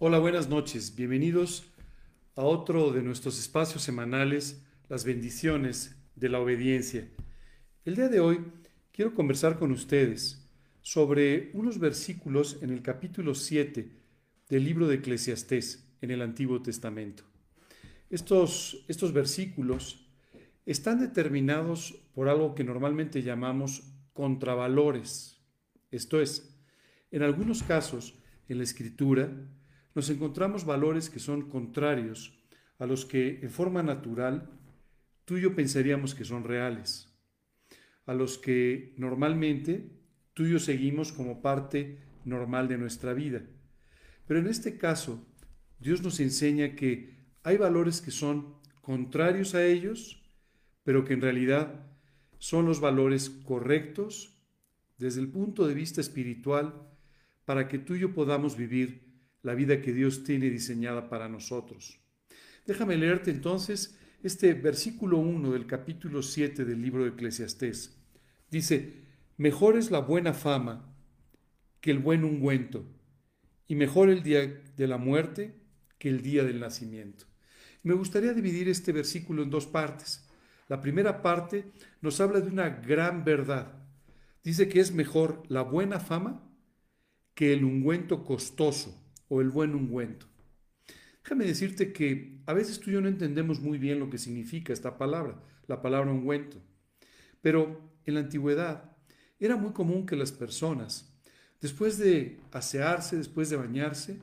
Hola, buenas noches. Bienvenidos a otro de nuestros espacios semanales, las bendiciones de la obediencia. El día de hoy quiero conversar con ustedes sobre unos versículos en el capítulo 7 del libro de Eclesiastés en el Antiguo Testamento. Estos, estos versículos están determinados por algo que normalmente llamamos contravalores. Esto es, en algunos casos, en la escritura, nos encontramos valores que son contrarios a los que en forma natural tú y yo pensaríamos que son reales, a los que normalmente tú y yo seguimos como parte normal de nuestra vida. Pero en este caso, Dios nos enseña que hay valores que son contrarios a ellos, pero que en realidad son los valores correctos desde el punto de vista espiritual para que tú y yo podamos vivir la vida que Dios tiene diseñada para nosotros. Déjame leerte entonces este versículo 1 del capítulo 7 del libro de Eclesiastés. Dice, mejor es la buena fama que el buen ungüento, y mejor el día de la muerte que el día del nacimiento. Me gustaría dividir este versículo en dos partes. La primera parte nos habla de una gran verdad. Dice que es mejor la buena fama que el ungüento costoso o el buen ungüento. Déjame decirte que a veces tú y yo no entendemos muy bien lo que significa esta palabra, la palabra ungüento. Pero en la antigüedad era muy común que las personas, después de asearse, después de bañarse,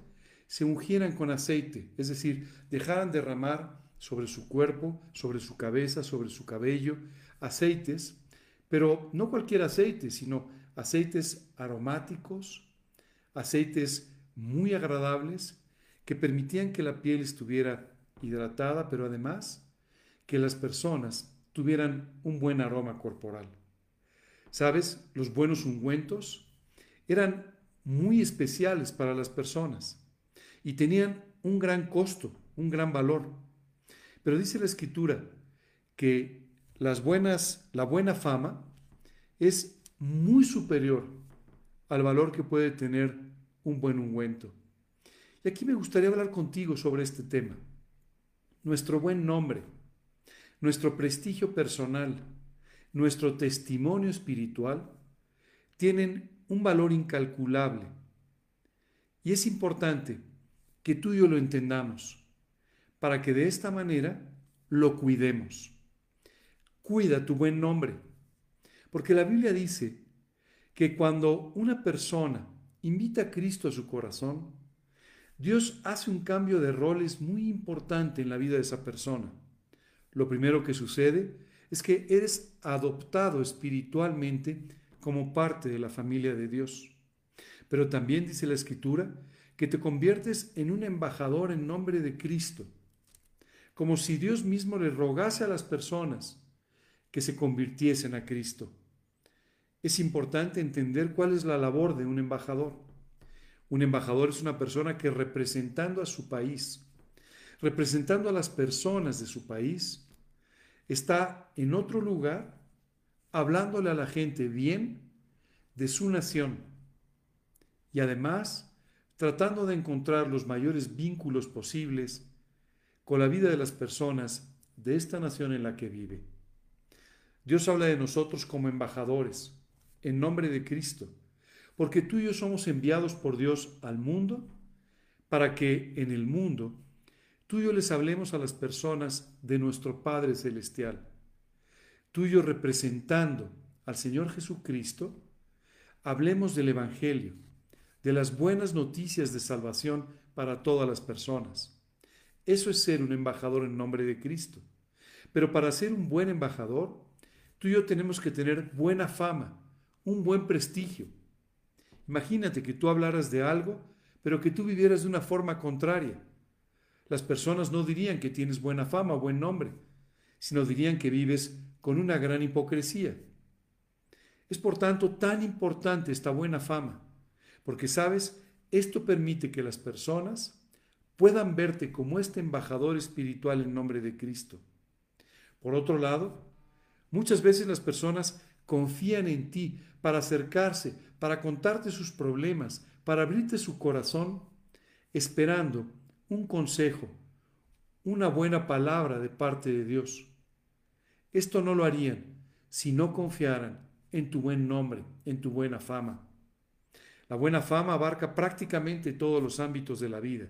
se ungieran con aceite, es decir, dejaran derramar sobre su cuerpo, sobre su cabeza, sobre su cabello, aceites, pero no cualquier aceite, sino aceites aromáticos, aceites muy agradables que permitían que la piel estuviera hidratada, pero además que las personas tuvieran un buen aroma corporal. ¿Sabes? Los buenos ungüentos eran muy especiales para las personas y tenían un gran costo, un gran valor. Pero dice la escritura que las buenas, la buena fama es muy superior al valor que puede tener un buen ungüento. Y aquí me gustaría hablar contigo sobre este tema. Nuestro buen nombre, nuestro prestigio personal, nuestro testimonio espiritual tienen un valor incalculable. Y es importante que tú y yo lo entendamos para que de esta manera lo cuidemos. Cuida tu buen nombre, porque la Biblia dice que cuando una persona invita a Cristo a su corazón, Dios hace un cambio de roles muy importante en la vida de esa persona. Lo primero que sucede es que eres adoptado espiritualmente como parte de la familia de Dios. Pero también dice la Escritura que te conviertes en un embajador en nombre de Cristo, como si Dios mismo le rogase a las personas que se convirtiesen a Cristo es importante entender cuál es la labor de un embajador. Un embajador es una persona que representando a su país, representando a las personas de su país, está en otro lugar hablándole a la gente bien de su nación y además tratando de encontrar los mayores vínculos posibles con la vida de las personas de esta nación en la que vive. Dios habla de nosotros como embajadores, en nombre de Cristo, porque tú y yo somos enviados por Dios al mundo para que en el mundo tú y yo les hablemos a las personas de nuestro Padre Celestial. Tú y yo representando al Señor Jesucristo, hablemos del Evangelio, de las buenas noticias de salvación para todas las personas. Eso es ser un embajador en nombre de Cristo. Pero para ser un buen embajador, tú y yo tenemos que tener buena fama, un buen prestigio. Imagínate que tú hablaras de algo, pero que tú vivieras de una forma contraria. Las personas no dirían que tienes buena fama o buen nombre, sino dirían que vives con una gran hipocresía. Es por tanto tan importante esta buena fama, porque sabes, esto permite que las personas puedan verte como este embajador espiritual en nombre de Cristo. Por otro lado, muchas veces las personas confían en ti para acercarse, para contarte sus problemas, para abrirte su corazón, esperando un consejo, una buena palabra de parte de Dios. Esto no lo harían si no confiaran en tu buen nombre, en tu buena fama. La buena fama abarca prácticamente todos los ámbitos de la vida.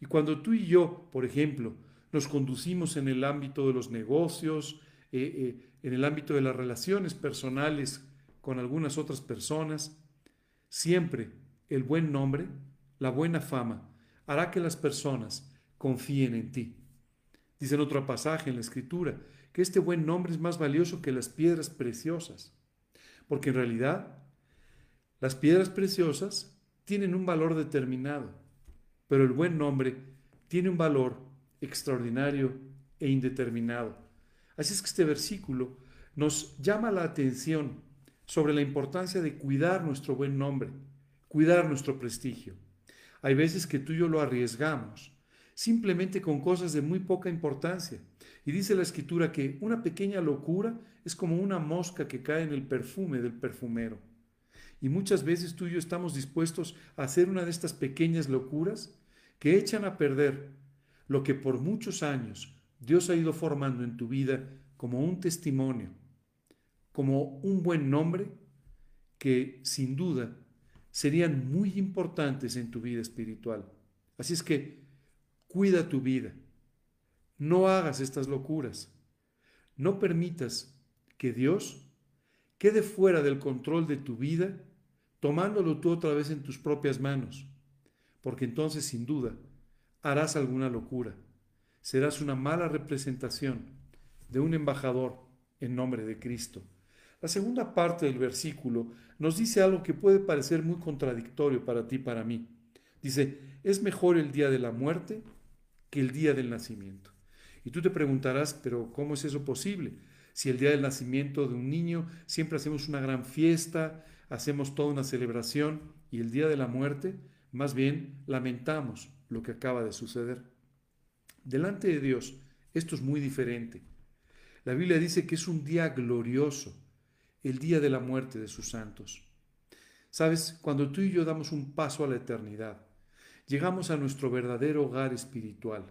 Y cuando tú y yo, por ejemplo, nos conducimos en el ámbito de los negocios, eh, eh, en el ámbito de las relaciones personales con algunas otras personas, siempre el buen nombre, la buena fama, hará que las personas confíen en ti. Dice en otro pasaje en la Escritura que este buen nombre es más valioso que las piedras preciosas, porque en realidad las piedras preciosas tienen un valor determinado, pero el buen nombre tiene un valor extraordinario e indeterminado. Así es que este versículo nos llama la atención sobre la importancia de cuidar nuestro buen nombre, cuidar nuestro prestigio. Hay veces que tú y yo lo arriesgamos, simplemente con cosas de muy poca importancia. Y dice la escritura que una pequeña locura es como una mosca que cae en el perfume del perfumero. Y muchas veces tú y yo estamos dispuestos a hacer una de estas pequeñas locuras que echan a perder lo que por muchos años Dios ha ido formando en tu vida como un testimonio, como un buen nombre que sin duda serían muy importantes en tu vida espiritual. Así es que cuida tu vida. No hagas estas locuras. No permitas que Dios quede fuera del control de tu vida, tomándolo tú otra vez en tus propias manos, porque entonces sin duda harás alguna locura. Serás una mala representación de un embajador en nombre de Cristo. La segunda parte del versículo nos dice algo que puede parecer muy contradictorio para ti y para mí. Dice, es mejor el día de la muerte que el día del nacimiento. Y tú te preguntarás, pero ¿cómo es eso posible? Si el día del nacimiento de un niño siempre hacemos una gran fiesta, hacemos toda una celebración y el día de la muerte, más bien lamentamos lo que acaba de suceder. Delante de Dios, esto es muy diferente. La Biblia dice que es un día glorioso, el día de la muerte de sus santos. Sabes, cuando tú y yo damos un paso a la eternidad, llegamos a nuestro verdadero hogar espiritual.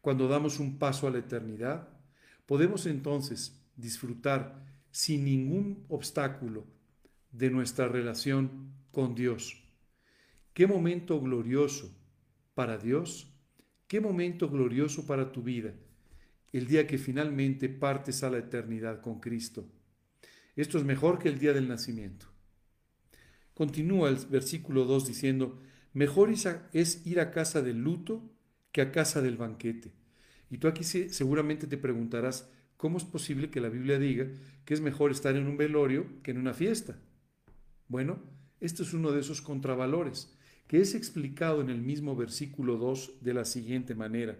Cuando damos un paso a la eternidad, podemos entonces disfrutar sin ningún obstáculo de nuestra relación con Dios. Qué momento glorioso para Dios, qué momento glorioso para tu vida, el día que finalmente partes a la eternidad con Cristo. Esto es mejor que el día del nacimiento. Continúa el versículo 2 diciendo, mejor es ir a casa del luto que a casa del banquete. Y tú aquí seguramente te preguntarás, ¿cómo es posible que la Biblia diga que es mejor estar en un velorio que en una fiesta? Bueno, esto es uno de esos contravalores, que es explicado en el mismo versículo 2 de la siguiente manera,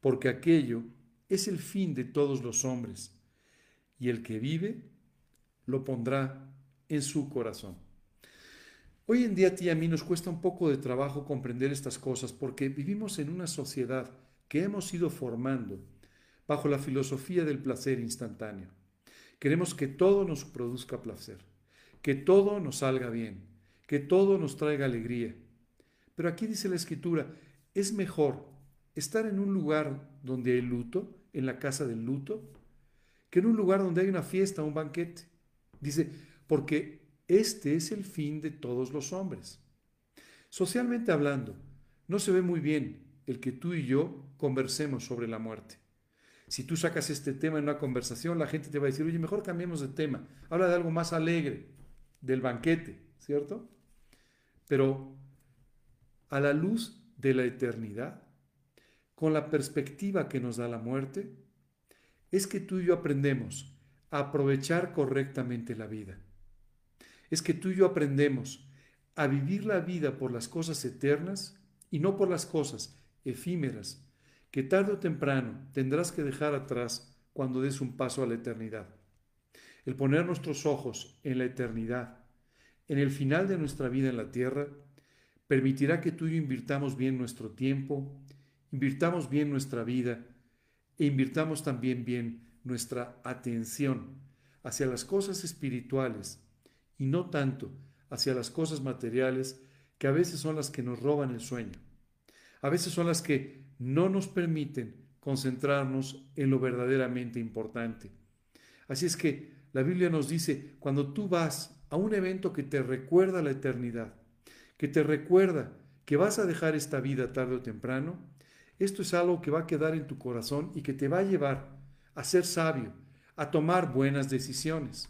porque aquello es el fin de todos los hombres, y el que vive lo pondrá en su corazón. Hoy en día a ti y a mí nos cuesta un poco de trabajo comprender estas cosas porque vivimos en una sociedad que hemos ido formando bajo la filosofía del placer instantáneo. Queremos que todo nos produzca placer, que todo nos salga bien, que todo nos traiga alegría. Pero aquí dice la escritura, es mejor estar en un lugar donde hay luto, en la casa del luto, que en un lugar donde hay una fiesta, un banquete. Dice, porque este es el fin de todos los hombres. Socialmente hablando, no se ve muy bien el que tú y yo conversemos sobre la muerte. Si tú sacas este tema en una conversación, la gente te va a decir, oye, mejor cambiemos de tema, habla de algo más alegre, del banquete, ¿cierto? Pero a la luz de la eternidad, con la perspectiva que nos da la muerte, es que tú y yo aprendemos aprovechar correctamente la vida. Es que tú y yo aprendemos a vivir la vida por las cosas eternas y no por las cosas efímeras que tarde o temprano tendrás que dejar atrás cuando des un paso a la eternidad. El poner nuestros ojos en la eternidad, en el final de nuestra vida en la tierra, permitirá que tú y yo invirtamos bien nuestro tiempo, invirtamos bien nuestra vida e invirtamos también bien nuestra atención hacia las cosas espirituales y no tanto hacia las cosas materiales que a veces son las que nos roban el sueño. a veces son las que no nos permiten concentrarnos en lo verdaderamente importante. Así es que la Biblia nos dice, cuando tú vas a un evento que te recuerda la eternidad, que te recuerda que vas a dejar esta vida tarde o temprano, esto es algo que va a quedar en tu corazón y que te va a llevar a ser sabio, a tomar buenas decisiones.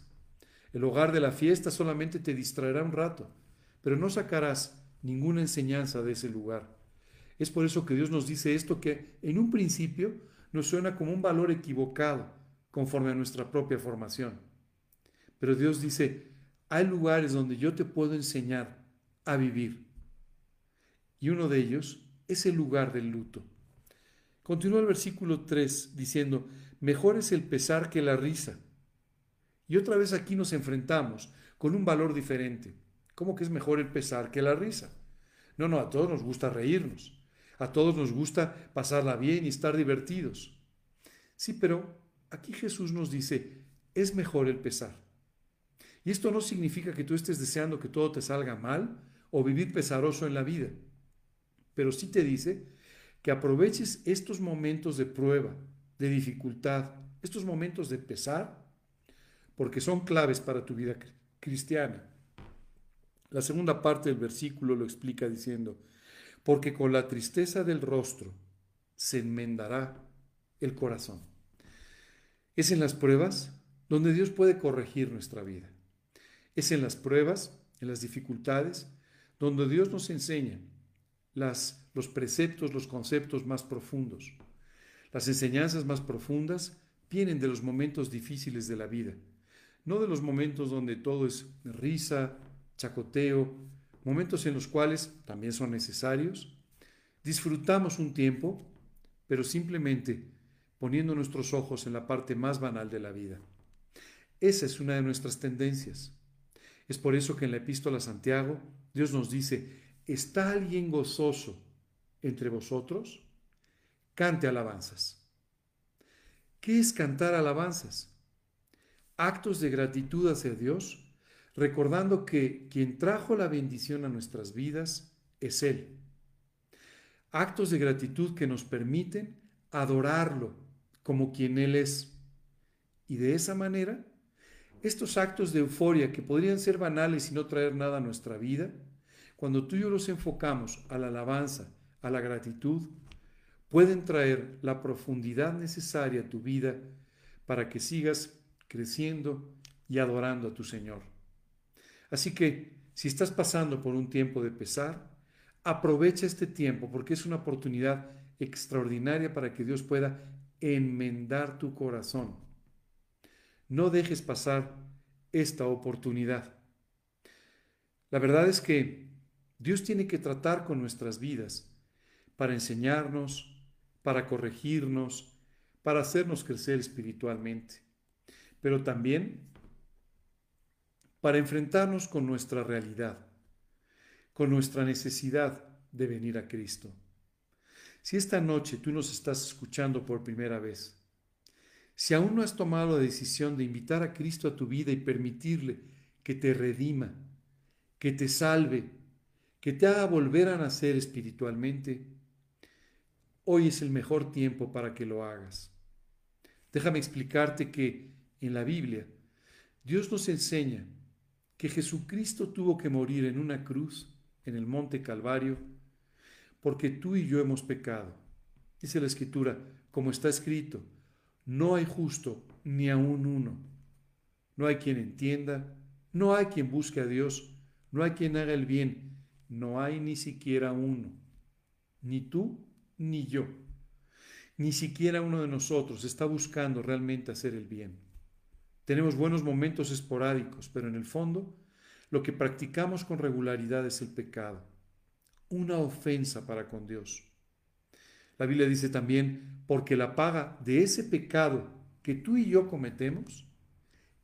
El hogar de la fiesta solamente te distraerá un rato, pero no sacarás ninguna enseñanza de ese lugar. Es por eso que Dios nos dice esto que en un principio nos suena como un valor equivocado conforme a nuestra propia formación. Pero Dios dice, hay lugares donde yo te puedo enseñar a vivir. Y uno de ellos es el lugar del luto. Continúa el versículo 3 diciendo, mejor es el pesar que la risa. Y otra vez aquí nos enfrentamos con un valor diferente. ¿Cómo que es mejor el pesar que la risa? No, no, a todos nos gusta reírnos. A todos nos gusta pasarla bien y estar divertidos. Sí, pero aquí Jesús nos dice, es mejor el pesar. Y esto no significa que tú estés deseando que todo te salga mal o vivir pesaroso en la vida, pero sí te dice que aproveches estos momentos de prueba, de dificultad, estos momentos de pesar, porque son claves para tu vida cristiana. La segunda parte del versículo lo explica diciendo, porque con la tristeza del rostro se enmendará el corazón. Es en las pruebas donde Dios puede corregir nuestra vida. Es en las pruebas, en las dificultades, donde Dios nos enseña las, los preceptos, los conceptos más profundos. Las enseñanzas más profundas vienen de los momentos difíciles de la vida, no de los momentos donde todo es risa, chacoteo, momentos en los cuales también son necesarios, disfrutamos un tiempo, pero simplemente poniendo nuestros ojos en la parte más banal de la vida. Esa es una de nuestras tendencias. Es por eso que en la epístola a Santiago Dios nos dice, ¿está alguien gozoso entre vosotros? Cante alabanzas. ¿Qué es cantar alabanzas? Actos de gratitud hacia Dios recordando que quien trajo la bendición a nuestras vidas es Él. Actos de gratitud que nos permiten adorarlo como quien Él es. Y de esa manera, estos actos de euforia que podrían ser banales y no traer nada a nuestra vida, cuando tú y yo los enfocamos a la alabanza, a la gratitud, pueden traer la profundidad necesaria a tu vida para que sigas creciendo y adorando a tu Señor. Así que si estás pasando por un tiempo de pesar, aprovecha este tiempo porque es una oportunidad extraordinaria para que Dios pueda enmendar tu corazón. No dejes pasar esta oportunidad. La verdad es que Dios tiene que tratar con nuestras vidas para enseñarnos, para corregirnos, para hacernos crecer espiritualmente. Pero también para enfrentarnos con nuestra realidad, con nuestra necesidad de venir a Cristo. Si esta noche tú nos estás escuchando por primera vez, si aún no has tomado la decisión de invitar a Cristo a tu vida y permitirle que te redima, que te salve, que te haga volver a nacer espiritualmente, hoy es el mejor tiempo para que lo hagas. Déjame explicarte que en la Biblia Dios nos enseña que Jesucristo tuvo que morir en una cruz en el monte Calvario porque tú y yo hemos pecado. Dice la Escritura, como está escrito, no hay justo ni aun uno. No hay quien entienda, no hay quien busque a Dios, no hay quien haga el bien, no hay ni siquiera uno. Ni tú ni yo. Ni siquiera uno de nosotros está buscando realmente hacer el bien. Tenemos buenos momentos esporádicos, pero en el fondo lo que practicamos con regularidad es el pecado, una ofensa para con Dios. La Biblia dice también, porque la paga de ese pecado que tú y yo cometemos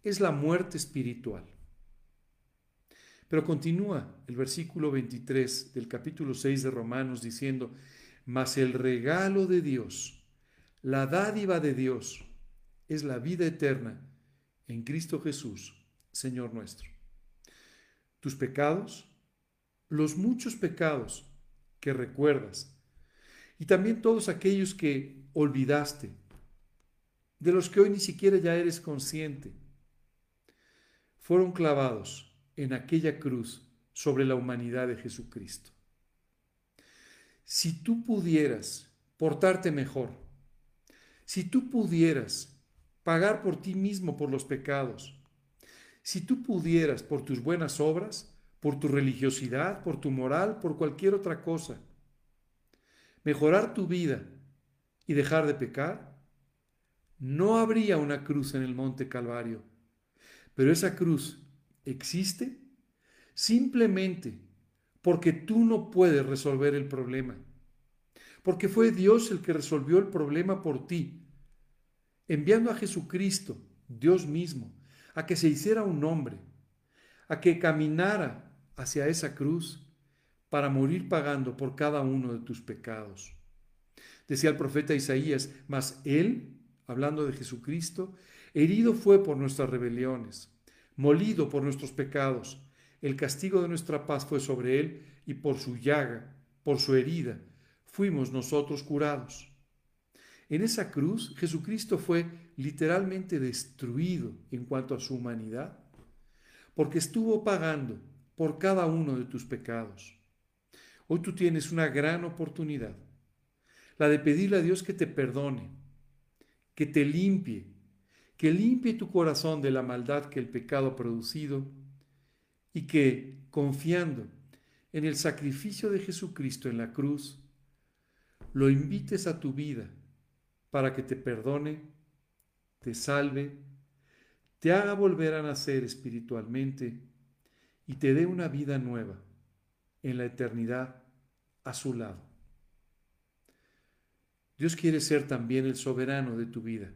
es la muerte espiritual. Pero continúa el versículo 23 del capítulo 6 de Romanos diciendo, mas el regalo de Dios, la dádiva de Dios, es la vida eterna en Cristo Jesús, Señor nuestro. Tus pecados, los muchos pecados que recuerdas, y también todos aquellos que olvidaste, de los que hoy ni siquiera ya eres consciente, fueron clavados en aquella cruz sobre la humanidad de Jesucristo. Si tú pudieras portarte mejor, si tú pudieras pagar por ti mismo por los pecados, si tú pudieras por tus buenas obras, por tu religiosidad, por tu moral, por cualquier otra cosa, mejorar tu vida y dejar de pecar, no habría una cruz en el monte Calvario. Pero esa cruz existe simplemente porque tú no puedes resolver el problema. Porque fue Dios el que resolvió el problema por ti, enviando a Jesucristo, Dios mismo, a que se hiciera un hombre, a que caminara hacia esa cruz para morir pagando por cada uno de tus pecados. Decía el profeta Isaías, mas Él, hablando de Jesucristo, herido fue por nuestras rebeliones, molido por nuestros pecados. El castigo de nuestra paz fue sobre Él y por su llaga, por su herida, fuimos nosotros curados. En esa cruz Jesucristo fue literalmente destruido en cuanto a su humanidad, porque estuvo pagando por cada uno de tus pecados. Hoy tú tienes una gran oportunidad, la de pedirle a Dios que te perdone, que te limpie, que limpie tu corazón de la maldad que el pecado ha producido y que, confiando en el sacrificio de Jesucristo en la cruz, lo invites a tu vida para que te perdone, te salve, te haga volver a nacer espiritualmente y te dé una vida nueva en la eternidad a su lado. Dios quiere ser también el soberano de tu vida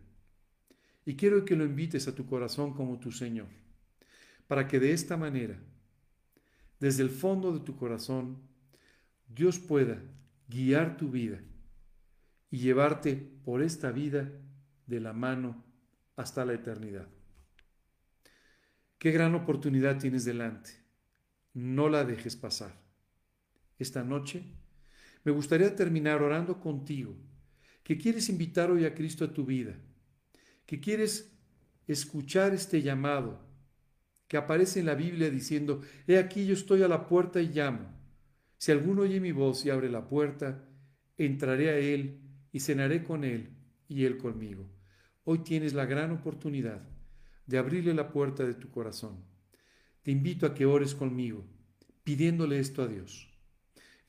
y quiero que lo invites a tu corazón como tu Señor, para que de esta manera, desde el fondo de tu corazón, Dios pueda guiar tu vida y llevarte por esta vida de la mano hasta la eternidad. Qué gran oportunidad tienes delante. No la dejes pasar. Esta noche me gustaría terminar orando contigo, que quieres invitar hoy a Cristo a tu vida, que quieres escuchar este llamado que aparece en la Biblia diciendo, He aquí yo estoy a la puerta y llamo. Si alguno oye mi voz y abre la puerta, entraré a él y cenaré con él y él conmigo. Hoy tienes la gran oportunidad de abrirle la puerta de tu corazón. Te invito a que ores conmigo, pidiéndole esto a Dios.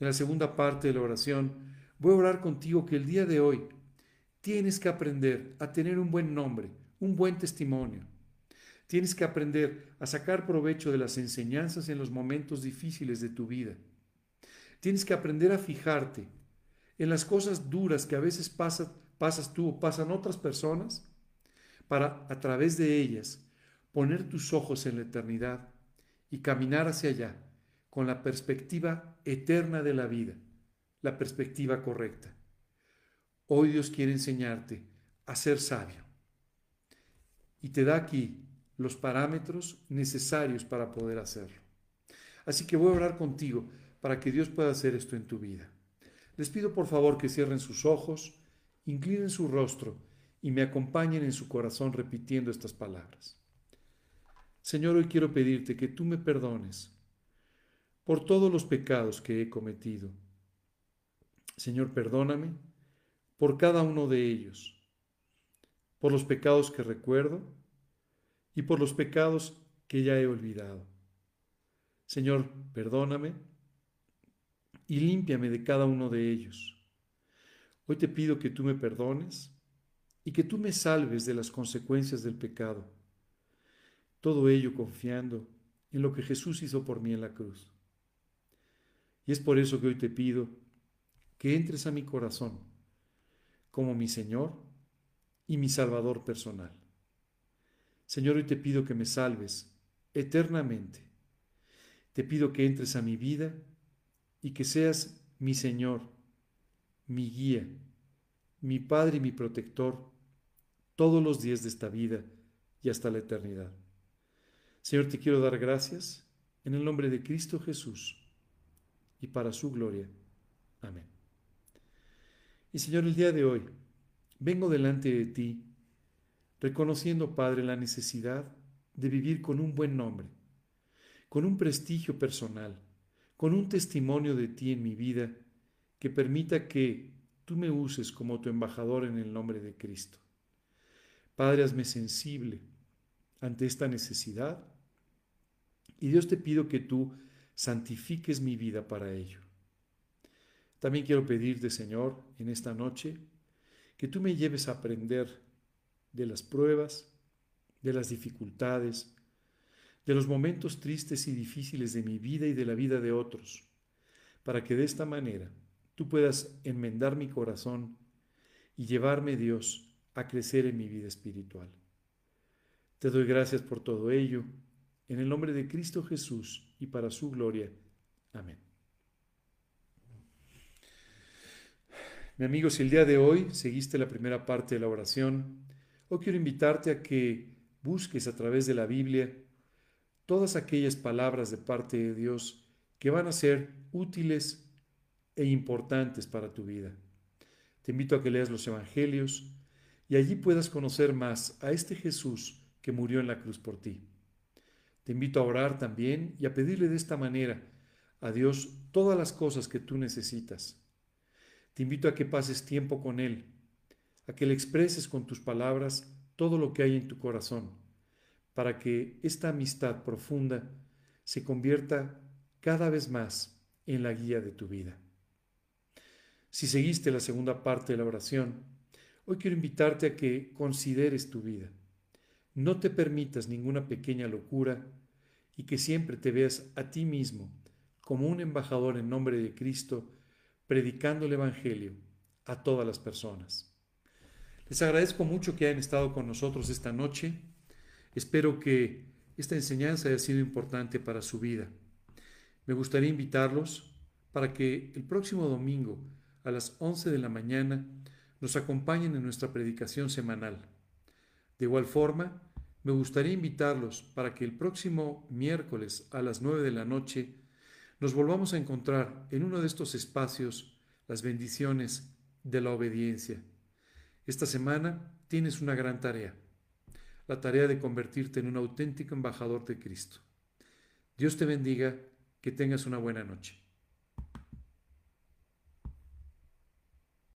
En la segunda parte de la oración, voy a orar contigo que el día de hoy tienes que aprender a tener un buen nombre, un buen testimonio. Tienes que aprender a sacar provecho de las enseñanzas en los momentos difíciles de tu vida. Tienes que aprender a fijarte en las cosas duras que a veces pasas, pasas tú o pasan otras personas para a través de ellas poner tus ojos en la eternidad y caminar hacia allá con la perspectiva eterna de la vida, la perspectiva correcta. Hoy Dios quiere enseñarte a ser sabio y te da aquí los parámetros necesarios para poder hacerlo. Así que voy a orar contigo para que Dios pueda hacer esto en tu vida. Les pido por favor que cierren sus ojos, inclinen su rostro y me acompañen en su corazón repitiendo estas palabras. Señor, hoy quiero pedirte que tú me perdones por todos los pecados que he cometido. Señor, perdóname por cada uno de ellos, por los pecados que recuerdo y por los pecados que ya he olvidado. Señor, perdóname y límpiame de cada uno de ellos. Hoy te pido que tú me perdones y que tú me salves de las consecuencias del pecado. Todo ello confiando en lo que Jesús hizo por mí en la cruz. Y es por eso que hoy te pido que entres a mi corazón como mi Señor y mi Salvador personal. Señor, hoy te pido que me salves eternamente. Te pido que entres a mi vida y que seas mi Señor, mi guía, mi Padre y mi protector todos los días de esta vida y hasta la eternidad. Señor, te quiero dar gracias en el nombre de Cristo Jesús y para su gloria. Amén. Y Señor, el día de hoy vengo delante de ti, reconociendo, Padre, la necesidad de vivir con un buen nombre, con un prestigio personal, con un testimonio de ti en mi vida que permita que tú me uses como tu embajador en el nombre de Cristo. Padre, hazme sensible ante esta necesidad y Dios te pido que tú santifiques mi vida para ello. También quiero pedirte, Señor, en esta noche, que tú me lleves a aprender de las pruebas, de las dificultades, de los momentos tristes y difíciles de mi vida y de la vida de otros, para que de esta manera tú puedas enmendar mi corazón y llevarme, Dios, a crecer en mi vida espiritual. Te doy gracias por todo ello, en el nombre de Cristo Jesús y para su gloria. Amén. Mi amigo, si el día de hoy seguiste la primera parte de la oración, hoy quiero invitarte a que busques a través de la Biblia todas aquellas palabras de parte de Dios que van a ser útiles e importantes para tu vida. Te invito a que leas los Evangelios, y allí puedas conocer más a este Jesús que murió en la cruz por ti. Te invito a orar también y a pedirle de esta manera a Dios todas las cosas que tú necesitas. Te invito a que pases tiempo con Él, a que le expreses con tus palabras todo lo que hay en tu corazón, para que esta amistad profunda se convierta cada vez más en la guía de tu vida. Si seguiste la segunda parte de la oración, Hoy quiero invitarte a que consideres tu vida. No te permitas ninguna pequeña locura y que siempre te veas a ti mismo como un embajador en nombre de Cristo, predicando el Evangelio a todas las personas. Les agradezco mucho que hayan estado con nosotros esta noche. Espero que esta enseñanza haya sido importante para su vida. Me gustaría invitarlos para que el próximo domingo a las 11 de la mañana nos acompañen en nuestra predicación semanal. De igual forma, me gustaría invitarlos para que el próximo miércoles a las 9 de la noche nos volvamos a encontrar en uno de estos espacios las bendiciones de la obediencia. Esta semana tienes una gran tarea, la tarea de convertirte en un auténtico embajador de Cristo. Dios te bendiga, que tengas una buena noche.